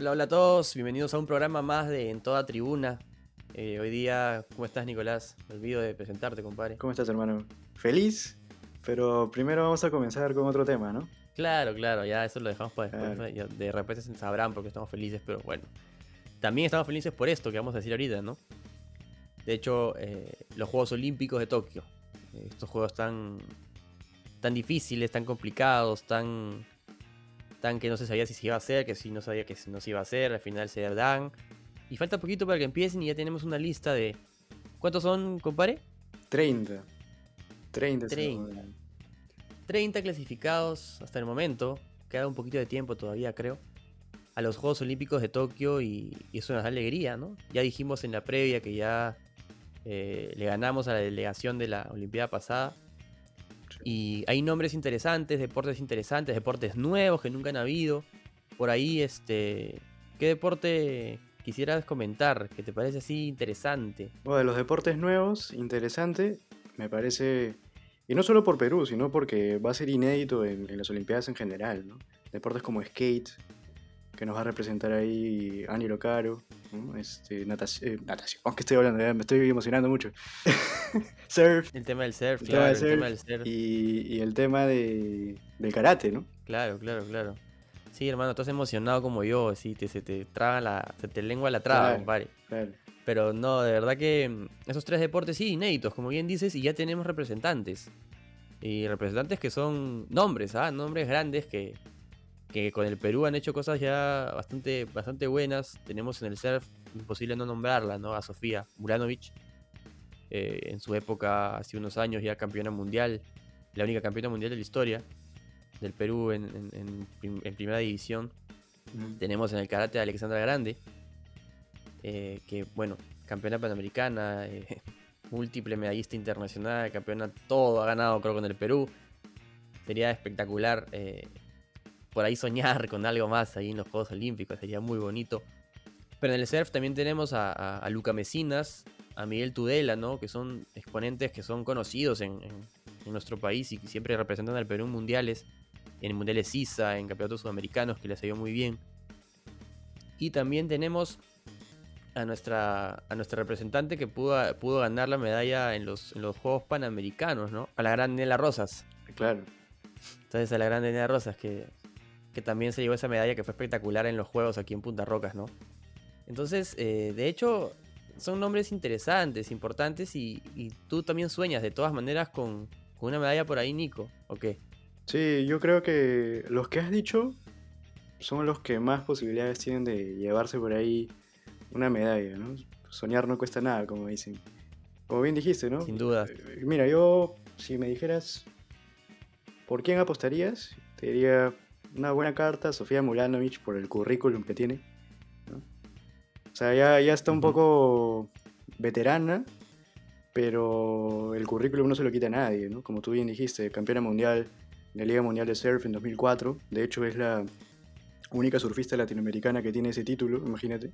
Hola, hola a todos, bienvenidos a un programa más de En Toda Tribuna. Eh, hoy día, ¿cómo estás Nicolás? Me olvido de presentarte, compadre. ¿Cómo estás, hermano? Feliz, pero primero vamos a comenzar con otro tema, ¿no? Claro, claro, ya eso lo dejamos para después. De repente se sabrán porque estamos felices, pero bueno. También estamos felices por esto que vamos a decir ahorita, ¿no? De hecho, eh, los Juegos Olímpicos de Tokio. Estos juegos tan, tan difíciles, tan complicados, tan, tan que no se sabía si se iba a hacer, que si no sabía que no se iba a hacer, al final se dan. Y falta poquito para que empiecen y ya tenemos una lista de... ¿Cuántos son, compadre? 30. 30. 30. hermano. 30 clasificados hasta el momento. Queda un poquito de tiempo todavía, creo. A los Juegos Olímpicos de Tokio y, y eso nos da alegría, ¿no? Ya dijimos en la previa que ya eh, le ganamos a la delegación de la Olimpiada pasada. Y hay nombres interesantes, deportes interesantes, deportes nuevos que nunca han habido. Por ahí, este. ¿Qué deporte quisieras comentar? Que te parece así interesante. Bueno, de los deportes nuevos, interesante, me parece. Y no solo por Perú, sino porque va a ser inédito en, en las Olimpiadas en general, ¿no? Deportes como skate, que nos va a representar ahí Ani Locaro, ¿no? este, natación, natación, ¿qué estoy hablando? Ya me estoy emocionando mucho. Surf, El tema del surf, El claro, tema del el tema del surf. y, y el tema de, del karate, ¿no? Claro, claro, claro. Sí, hermano, estás emocionado como yo, así te, se te traga la, se te lengua la traba, Claro. compadre. Claro. Pero no, de verdad que mm, esos tres deportes sí, inéditos, como bien dices, y ya tenemos representantes. Y representantes que son nombres, ¿ah? Nombres grandes que, que con el Perú han hecho cosas ya bastante, bastante buenas. Tenemos en el surf, imposible no nombrarla, ¿no? A Sofía Muranovic. eh, en su época, hace unos años, ya campeona mundial. La única campeona mundial de la historia del Perú en, en- en prim- en primera división. Tenemos en el karate a Alexandra Grande, eh, que bueno, campeona panamericana, eh, múltiple medallista internacional, campeona todo, ha ganado creo con el Perú. Sería espectacular por ahí soñar con algo más ahí en los Juegos Olímpicos, sería muy bonito. Pero en el surf también tenemos a, a- a Luca Mesinas, a Miguel Tudela, ¿no? Que son exponentes que son conocidos en, en- en nuestro país y que siempre representan al Perú en mundiales, en mundiales ISA, en campeonatos sudamericanos, que les ha ido muy bien. Y también tenemos a nuestra, a nuestra representante que pudo, pudo ganar la medalla en los, en los Juegos Panamericanos, ¿no? A la gran Nela Rosas. Claro. Entonces a la gran Nela Rosas que, que también se llevó esa medalla que fue espectacular en los Juegos aquí en Punta Rocas, ¿no? Entonces, eh, de hecho, son nombres interesantes, importantes y, y tú también sueñas de todas maneras con, con una medalla por ahí, Nico, ¿o qué? Sí, yo creo que los que has dicho son los que más posibilidades tienen de llevarse por ahí una medalla, ¿no? Soñar no cuesta nada, como dicen. Como bien dijiste, ¿no? Sin duda. Eh, Mira, yo, si me dijeras por quién apostarías, te diría una buena carta, Sofía Mulanovich, por el currículum que tiene. ¿no? O sea, ya, ya está un poco veterana, pero el currículum no se lo quita a nadie, ¿no? Como tú bien dijiste, campeona mundial de la Liga Mundial de Surf en 2004. De hecho, es la única surfista latinoamericana que tiene ese título, imagínate.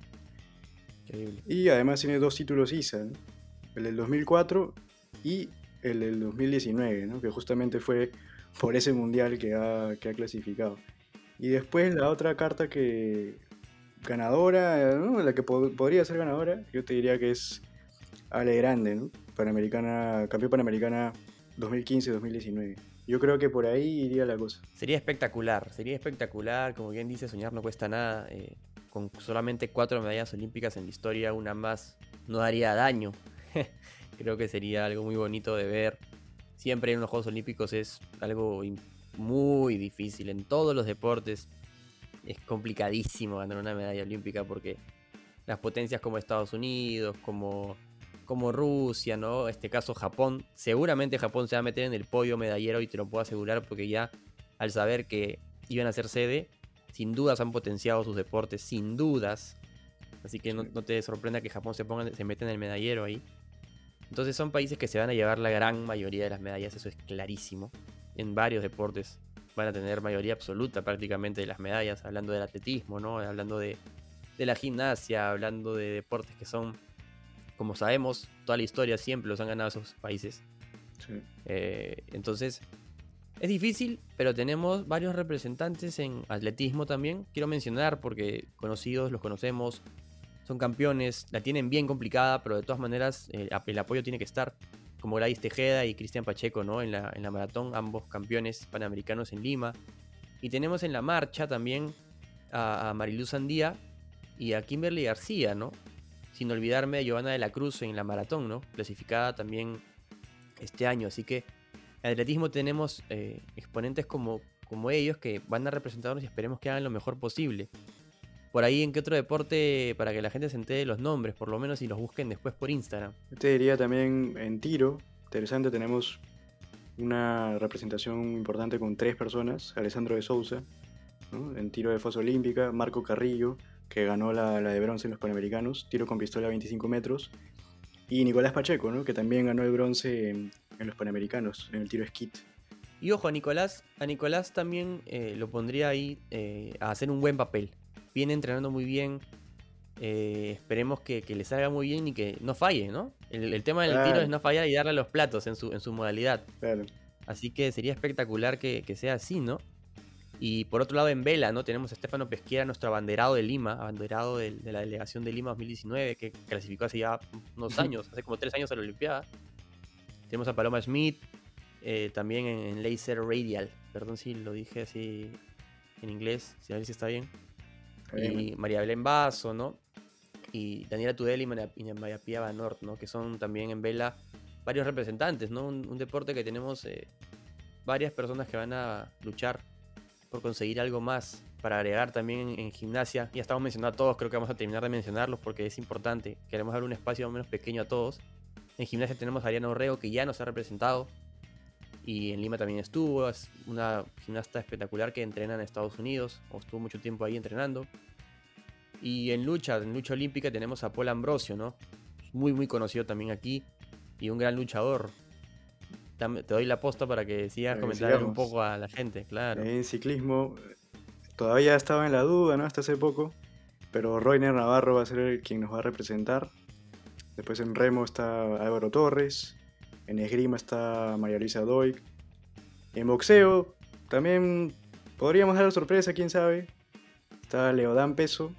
Increíble. Y además tiene dos títulos ISA, ¿no? el del 2004 y el del 2019, ¿no? que justamente fue por ese mundial que ha, que ha clasificado. Y después la otra carta que ganadora, la que po- podría ser ganadora, yo te diría que es Ale Grande, ¿no? Panamericana, campeón panamericana 2015-2019. Yo creo que por ahí iría la cosa. Sería espectacular, sería espectacular, como bien dice, soñar no cuesta nada. eh, con solamente cuatro medallas olímpicas en la historia, una más no daría daño. Creo que sería algo muy bonito de ver. Siempre en los Juegos Olímpicos es algo muy difícil. En todos los deportes es complicadísimo ganar una medalla olímpica porque las potencias como Estados Unidos, como, como Rusia, ¿no? Este caso Japón, seguramente Japón se va a meter en el podio medallero y te lo puedo asegurar porque ya al saber que iban a ser sede, sin dudas han potenciado sus deportes, sin dudas. Así que no, no te sorprenda que Japón se, ponga, se meta en el medallero ahí. Entonces son países que se van a llevar la gran mayoría de las medallas, eso es clarísimo. En varios deportes van a tener mayoría absoluta prácticamente de las medallas, hablando del atletismo, ¿no? Hablando de, de la gimnasia, hablando de deportes que son, como sabemos, toda la historia siempre los han ganado esos países. Sí. Eh, entonces, Es difícil, pero tenemos varios representantes en atletismo también. Quiero mencionar porque conocidos, los conocemos, son campeones, la tienen bien complicada, pero de todas maneras eh, el apoyo tiene que estar. Como Gladys Tejeda y Cristian Pacheco, ¿no? En la, en la maratón, ambos campeones panamericanos en Lima. Y tenemos en la marcha también a, a Mariluz Andía y a Kimberly García, ¿no? Sin olvidarme de Giovanna de la Cruz en la maratón, ¿no? Clasificada también este año. Así que en atletismo tenemos eh, exponentes como, como ellos que van a representarnos y esperemos que hagan lo mejor posible. Por ahí, ¿en qué otro deporte para que la gente se entere de los nombres, por lo menos, y los busquen después por Instagram? Te diría también en tiro, interesante, tenemos una representación importante con tres personas, Alessandro de Souza, ¿no? en tiro de fosa olímpica, Marco Carrillo, que ganó la, la, de bronce en los Panamericanos, tiro con pistola a 25 metros, y Nicolás Pacheco, ¿no? que también ganó el bronce en, en los Panamericanos, en el tiro skit. Y ojo, a Nicolás, a Nicolás también eh, lo pondría ahí eh, a hacer un buen papel. Viene entrenando muy bien. Eh, esperemos que, que, le salga muy bien y que no falle, ¿no? El, el tema del claro. tiro es no fallar y darle los platos en su, en su modalidad. Claro. Así que sería espectacular que, que, sea así, ¿no? Y por otro lado, en vela, ¿no? Tenemos a Estefano Pesquera, nuestro abanderado de Lima, abanderado de, de la delegación de Lima 2019, que clasificó hace ya unos años, hace como tres años a la Olimpiada. Tenemos a Paloma Smith, eh, también en, en, Laser Radial. Perdón si lo dije así en inglés, si a ver si está bien. Y María Belén Basso, ¿no? Y Daniela Tudela y María Pía Banort, ¿no? Que son también en vela varios representantes, ¿no? Un, deporte que tenemos eh, varias personas que van a luchar por conseguir algo más para agregar también en, en, gimnasia. Ya estamos mencionando a todos, creo que vamos a terminar de mencionarlos porque es importante. Queremos dar un espacio más o menos pequeño a todos. En gimnasia tenemos a Ariana Orrego, que ya nos ha representado. Y en Lima también estuvo. Es una gimnasta espectacular que entrena en Estados Unidos. O estuvo mucho tiempo ahí entrenando. Y en lucha, en lucha olímpica tenemos a Paul Ambrosio, ¿no? Muy, muy conocido también aquí. Y un gran luchador. Te doy la posta para que sigas comentando un poco a la gente, claro. En ciclismo, todavía estaba en la duda, ¿no? Hasta hace poco. Pero Roiner Navarro va a ser el quien nos va a representar. Después en remo está Álvaro Torres. En esgrima está María Luisa Doig. En boxeo también podríamos dar sorpresa, quién sabe. Está Leodán Peso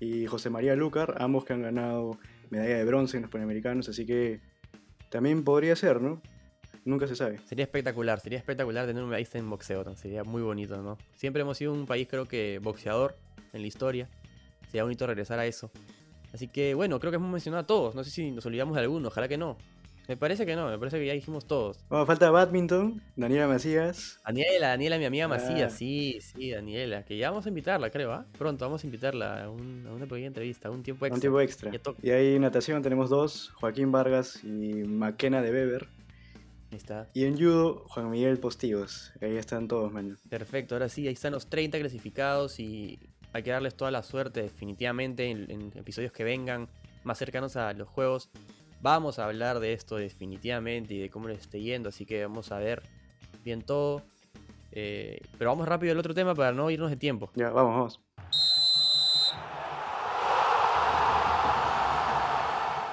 y José María Lucar, ambos que han ganado medalla de bronce en los Panamericanos, así que también podría ser, ¿no? Nunca se sabe. Sería espectacular, sería espectacular tener un país en boxeo, sería muy bonito, ¿no? Siempre hemos sido un país, creo que, boxeador en la historia. Sería bonito regresar a eso. Así que bueno, creo que hemos mencionado a todos. No sé si nos olvidamos de alguno, ojalá que no. Me parece que no, me parece que ya dijimos todos. Bueno, falta badminton, Daniela Macías. Daniela, Daniela, mi amiga Macías, ah. sí, sí, Daniela. Que ya vamos a invitarla, creo, ¿ah? ¿eh? Pronto vamos a invitarla a, un, a, una pequeña entrevista, a un tiempo extra. Un tiempo extra. Y ahí natación tenemos dos, Joaquín Vargas y Maquena de Weber. Ahí está. Y en judo, Juan Miguel Postigos. Ahí están todos, man. Perfecto, ahora sí, ahí están los 30 clasificados y hay que darles toda la suerte definitivamente en, en episodios que vengan más cercanos a los juegos. Vamos a hablar de esto definitivamente y de cómo les esté yendo, así que vamos a ver bien todo. Eh, pero vamos rápido al otro tema para no irnos de tiempo. Ya, vamos, vamos.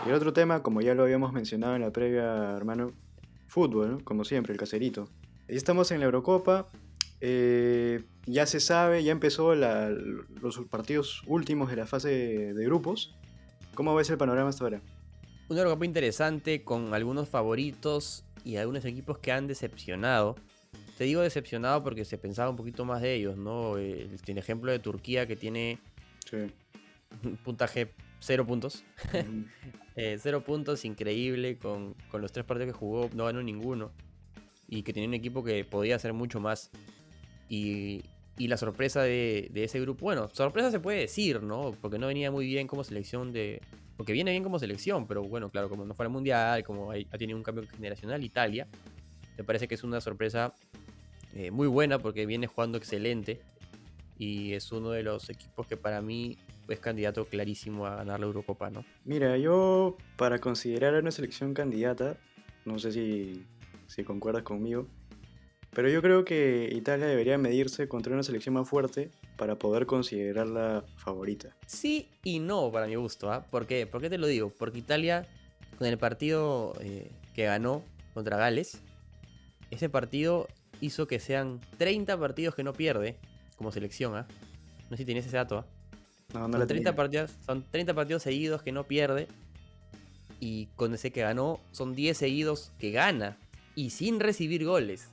Y el otro tema, como ya lo habíamos mencionado en la previa, hermano, fútbol, como siempre, el caserito. Y estamos en la Eurocopa, eh, ya se sabe, ya empezó los partidos últimos de la fase de grupos. ¿Cómo ves el panorama hasta ahora? Una Eurocopa interesante con algunos favoritos y algunos equipos que han decepcionado. Te digo decepcionado porque se pensaba un poquito más de ellos, ¿no? El, el ejemplo de Turquía que tiene sí. un puntaje cero puntos. Uh -huh. eh, cero puntos, increíble. Con, con, los tres partidos que jugó no ganó ninguno. Y que tenía un equipo que podía hacer mucho más. Y, y la sorpresa de, de, ese grupo, bueno, sorpresa se puede decir, ¿no? Porque no venía muy bien como selección de, porque viene bien como selección, pero bueno, claro, como no fue al mundial, como ha tenido un cambio generacional, Italia, me parece que es una sorpresa eh, muy buena porque viene jugando excelente y es uno de los equipos que para mí es candidato clarísimo a ganar la Eurocopa, ¿no? Mira, yo para considerar a una selección candidata, no sé si, si concuerdas conmigo, pero yo creo que Italia debería medirse contra una selección más fuerte para poder considerarla favorita. Sí y no, para mi gusto. ¿eh? ¿Por qué? ¿Por qué te lo digo? Porque Italia, con el partido eh, que ganó contra Gales, ese partido hizo que sean 30 partidos que no pierde como selección, ¿ah? No sé si tienes ese dato, ¿ah? No, no son, la 30 tenía. partidos, son 30 partidos seguidos que no pierde. Y con ese que ganó, son 10 seguidos que gana. Y sin recibir goles.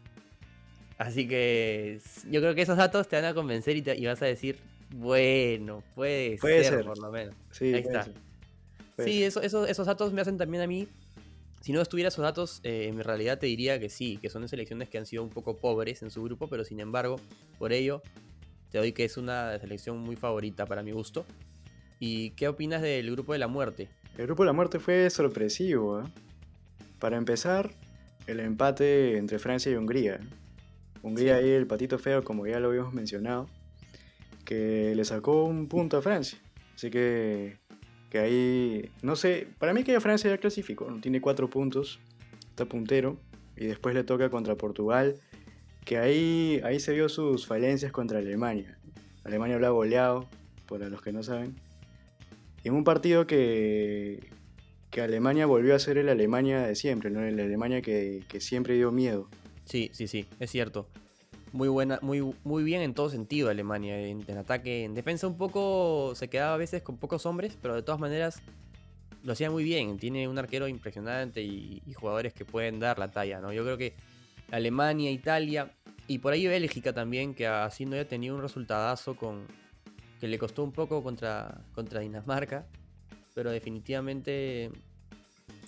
Así que yo creo que esos datos te van a convencer y, te- y vas a decir, bueno, puede, Puede ser, ser. por lo menos. Sí, Ahí está. ser. Sí, eso, eso- esos datos me hacen también a mí. Si no estuviera esos datos, eh, en realidad te diría que sí, que son selecciones que han sido un poco pobres en su grupo, pero sin embargo, por ello, te doy que es una selección muy favorita para mi gusto. ¿Y qué opinas del grupo de la muerte? El grupo de la muerte fue sorpresivo. ¿ah? Para empezar, el empate entre Francia y Hungría. Hungría ahí el patito feo, como ya lo habíamos mencionado, que le sacó un punto a Francia. Así que, que ahí, no sé, para mí que Francia ya clasificó, tiene cuatro puntos, está puntero, y después le toca contra Portugal, que ahí, ahí se vio sus falencias contra Alemania. Alemania lo ha goleado, para los que no saben. Y en un partido que, que Alemania volvió a ser el Alemania de siempre, ¿no? El Alemania que, que siempre dio miedo. Sí, sí, sí, es cierto. Muy buena, muy, muy bien en todo sentido Alemania. En, ataque, en defensa un poco se quedaba a veces con pocos hombres, pero de todas maneras lo hacía muy bien. Tiene un arquero impresionante y, jugadores que pueden dar la talla, ¿no? Yo creo que Alemania, Italia y por ahí Bélgica también, que así no haya tenido un resultadazo con que le costó un poco contra, contra Dinamarca, pero definitivamente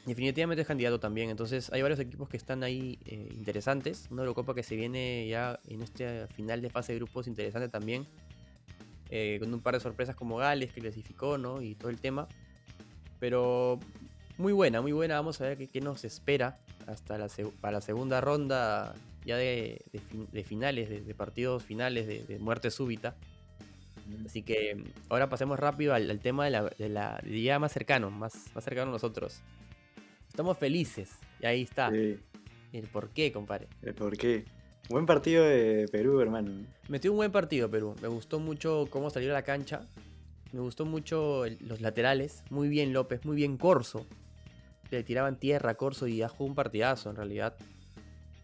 definitivamente es candidato también. Entonces hay varios equipos que están ahí eh, interesantes. Una Eurocopa que se viene ya en este final de fase de grupos interesante también. eh, con un par de sorpresas como Gales que clasificó, ¿no? Y todo el tema. Pero muy buena, muy buena. Vamos a ver qué, qué nos espera hasta la, para la segunda ronda ya de, de fin- de finales, de, de partidos finales, de, muerte súbita. Así que mm, ahora pasemos rápido al, al tema de la, de la de ya más cercano, más, más cercano a nosotros. Estamos felices. Y ahí está. Sí, El por qué, compadre. el por qué. Buen partido de Perú, hermano. Metió un buen partido Perú. Me gustó mucho cómo salió a la cancha. Me gustó mucho el- los laterales. Muy bien López, muy bien Corso. Le tiraban tierra a Corso y jugó un partidazo en realidad.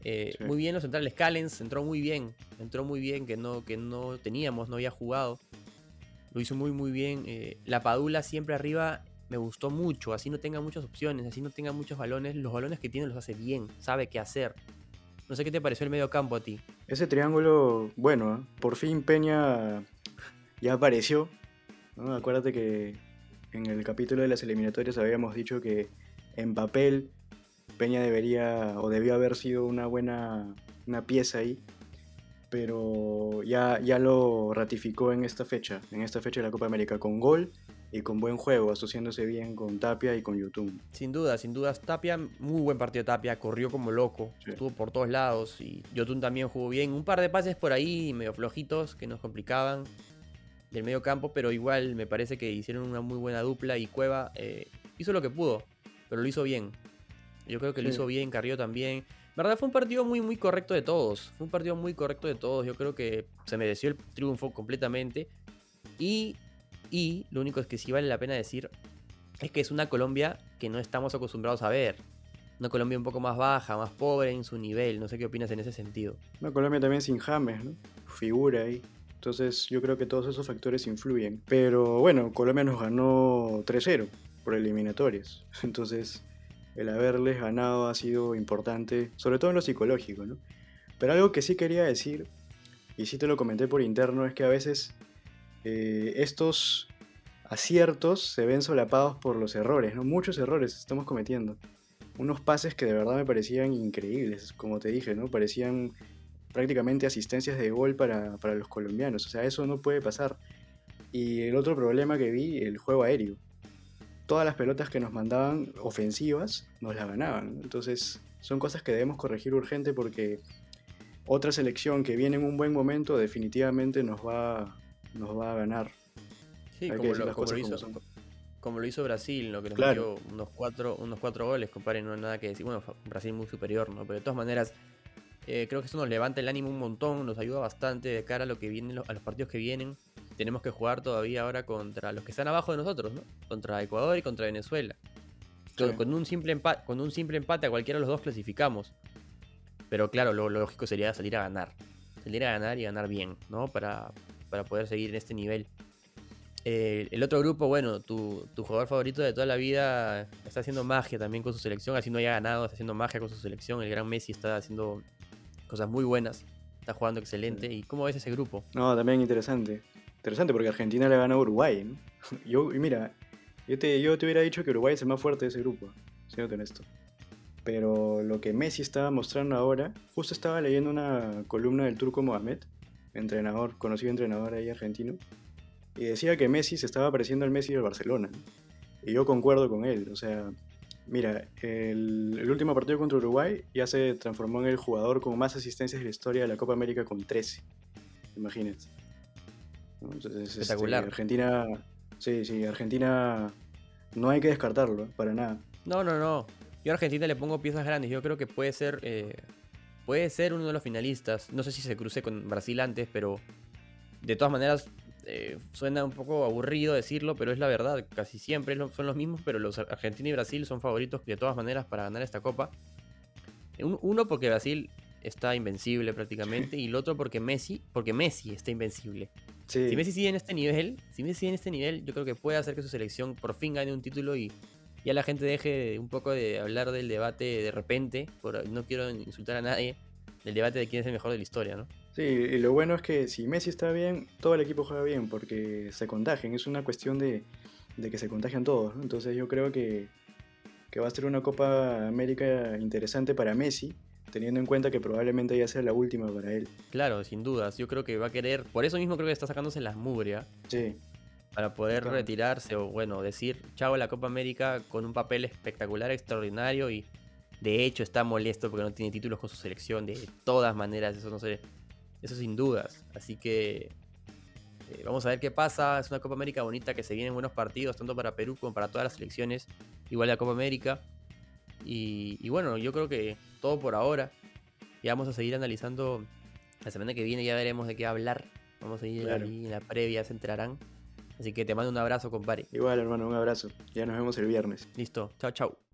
Eh, Sí. Muy bien los centrales. Callens entró muy bien. Entró muy bien que no, que no teníamos, no había jugado. Lo hizo muy muy bien. Eh, la Padula siempre arriba me gustó mucho. Así no tenga muchas opciones, así no tenga muchos balones. Los balones que tiene los hace bien. Sabe qué hacer. No sé qué te pareció el medio campo a ti. Ese triángulo, bueno, por fin Peña ya apareció. ¿no? Acuérdate que en el capítulo de las eliminatorias habíamos dicho que en papel Peña debería o debió haber sido una buena una pieza ahí, pero ya, ya lo ratificó en esta fecha, en esta fecha de la Copa América, con gol y con buen juego, asociándose bien con Tapia y con YouTube. Sin duda, sin dudas. Tapia, muy buen partido Tapia, corrió como loco, Sí. estuvo por todos lados y Yotun también jugó bien. Un par de pases por ahí medio flojitos que nos complicaban del medio campo, pero igual me parece que hicieron una muy buena dupla y Cueva eh, hizo lo que pudo, pero lo hizo bien. Yo creo que lo Sí. hizo bien, Carrió también. verdad fue un partido muy muy correcto de todos. Fue un partido muy correcto de todos. Yo creo que se mereció el triunfo completamente. Y, y lo único es que sí vale la pena decir es que es una Colombia que no estamos acostumbrados a ver. Una Colombia un poco más baja, más pobre en su nivel. No sé qué opinas en ese sentido. No, Colombia también sin James, ¿no? Figura ahí. Entonces yo creo que todos esos factores influyen. Pero bueno, Colombia nos ganó 3-0 por eliminatorias. Entonces el haberles ganado ha sido importante, sobre todo en lo psicológico, ¿no? Pero algo que sí quería decir, y sí te lo comenté por interno, es que a veces eh, estos aciertos se ven solapados por los errores, ¿no? Muchos errores estamos cometiendo. Unos pases que de verdad me parecían increíbles, como te dije, ¿no? Parecían prácticamente asistencias de gol para, para los colombianos. O sea, eso no puede pasar. Y el otro problema que vi, el juego aéreo. Todas las pelotas que nos mandaban ofensivas nos las ganaban. Entonces, son cosas que debemos corregir urgente porque otra selección que viene en un buen momento definitivamente nos va, nos va a ganar. Sí, Hay como lo, como lo como hizo, como lo hizo Brasil, ¿no? que nos Claro. metió unos cuatro, unos cuatro goles, compadre, no hay nada que decir. Bueno, Brasil muy superior, ¿no? Pero de todas maneras, eh, creo que eso nos levanta el ánimo un montón, nos ayuda bastante de cara a lo que viene, a los partidos que vienen. Tenemos que jugar todavía ahora contra los que están abajo de nosotros, ¿no? Contra Ecuador y contra Venezuela. Con, un simple empate, con un simple empate a cualquiera de los dos clasificamos. Pero claro, lo, lógico sería salir a ganar. Salir a ganar y ganar bien, ¿no? Para, para poder seguir en este nivel. Eh, el otro grupo, bueno, tu, tu, jugador favorito de toda la vida está haciendo magia también con su selección, así no haya ganado, está haciendo magia con su selección. El gran Messi está haciendo cosas muy buenas, está jugando excelente. ¿Y cómo ves ese grupo? No, también interesante. Interesante porque Argentina le ganó a Uruguay. ¿no? Yo, y mira, yo te, yo te hubiera dicho que Uruguay es el más fuerte de ese grupo, siendo honesto. Pero lo que Messi estaba mostrando ahora, justo estaba leyendo una columna del turco Mohamed, entrenador, conocido entrenador ahí argentino, y decía que Messi se estaba pareciendo al Messi del Barcelona. Y yo concuerdo con él, o sea, mira, el, el, último partido contra Uruguay ya se transformó en el jugador con más asistencias de la historia de la Copa América con 13. Imagínense. Entonces, Espectacular. Este, Argentina, sí, sí, Argentina no hay que descartarlo, para nada. No, no, no. Yo a Argentina le pongo piezas grandes. Yo creo que puede ser, eh, puede ser uno de los finalistas. No sé si se cruce con Brasil antes, pero de todas maneras eh, suena un poco aburrido decirlo, pero es la verdad. Casi siempre son los mismos, pero los Argentina y Brasil son favoritos de todas maneras para ganar esta copa. Uno porque Brasil está invencible prácticamente y el otro porque Messi, porque Messi está invencible. Sí. Si Messi sigue en este nivel, si Messi sigue en este nivel, yo creo que puede hacer que su selección por fin gane un título y ya la gente deje un poco de hablar del debate de repente, por, no quiero insultar a nadie, del debate de quién es el mejor de la historia, ¿no? Sí, y lo bueno es que si Messi está bien, todo el equipo juega bien, porque se contagian, es una cuestión de, de que se contagian todos, ¿no? Entonces yo creo que, que va a ser una Copa América interesante para Messi, teniendo en cuenta que probablemente ya sea la última para él. Claro, sin dudas. Yo creo que va a querer. Por eso mismo creo que está sacándose las mugrias. Sí. Para poder claro. retirarse o, bueno, decir chao a la Copa América con un papel espectacular, extraordinario y de hecho está molesto porque no tiene títulos con su selección. De todas maneras, eso no sé. Eso sin dudas. Así que. Eh, vamos a ver qué pasa. Es una Copa América bonita que se vienen buenos partidos, tanto para Perú como para todas las selecciones. Igual la Copa América. Y, y, bueno, yo creo que todo por ahora. Y vamos a seguir analizando la semana que viene, ya veremos de qué hablar. Vamos a ir Claro. ahí en la previa, se enterarán. Así que te mando un abrazo, compadre. Igual, hermano, un abrazo. Ya nos vemos el viernes. Listo, chao, chao.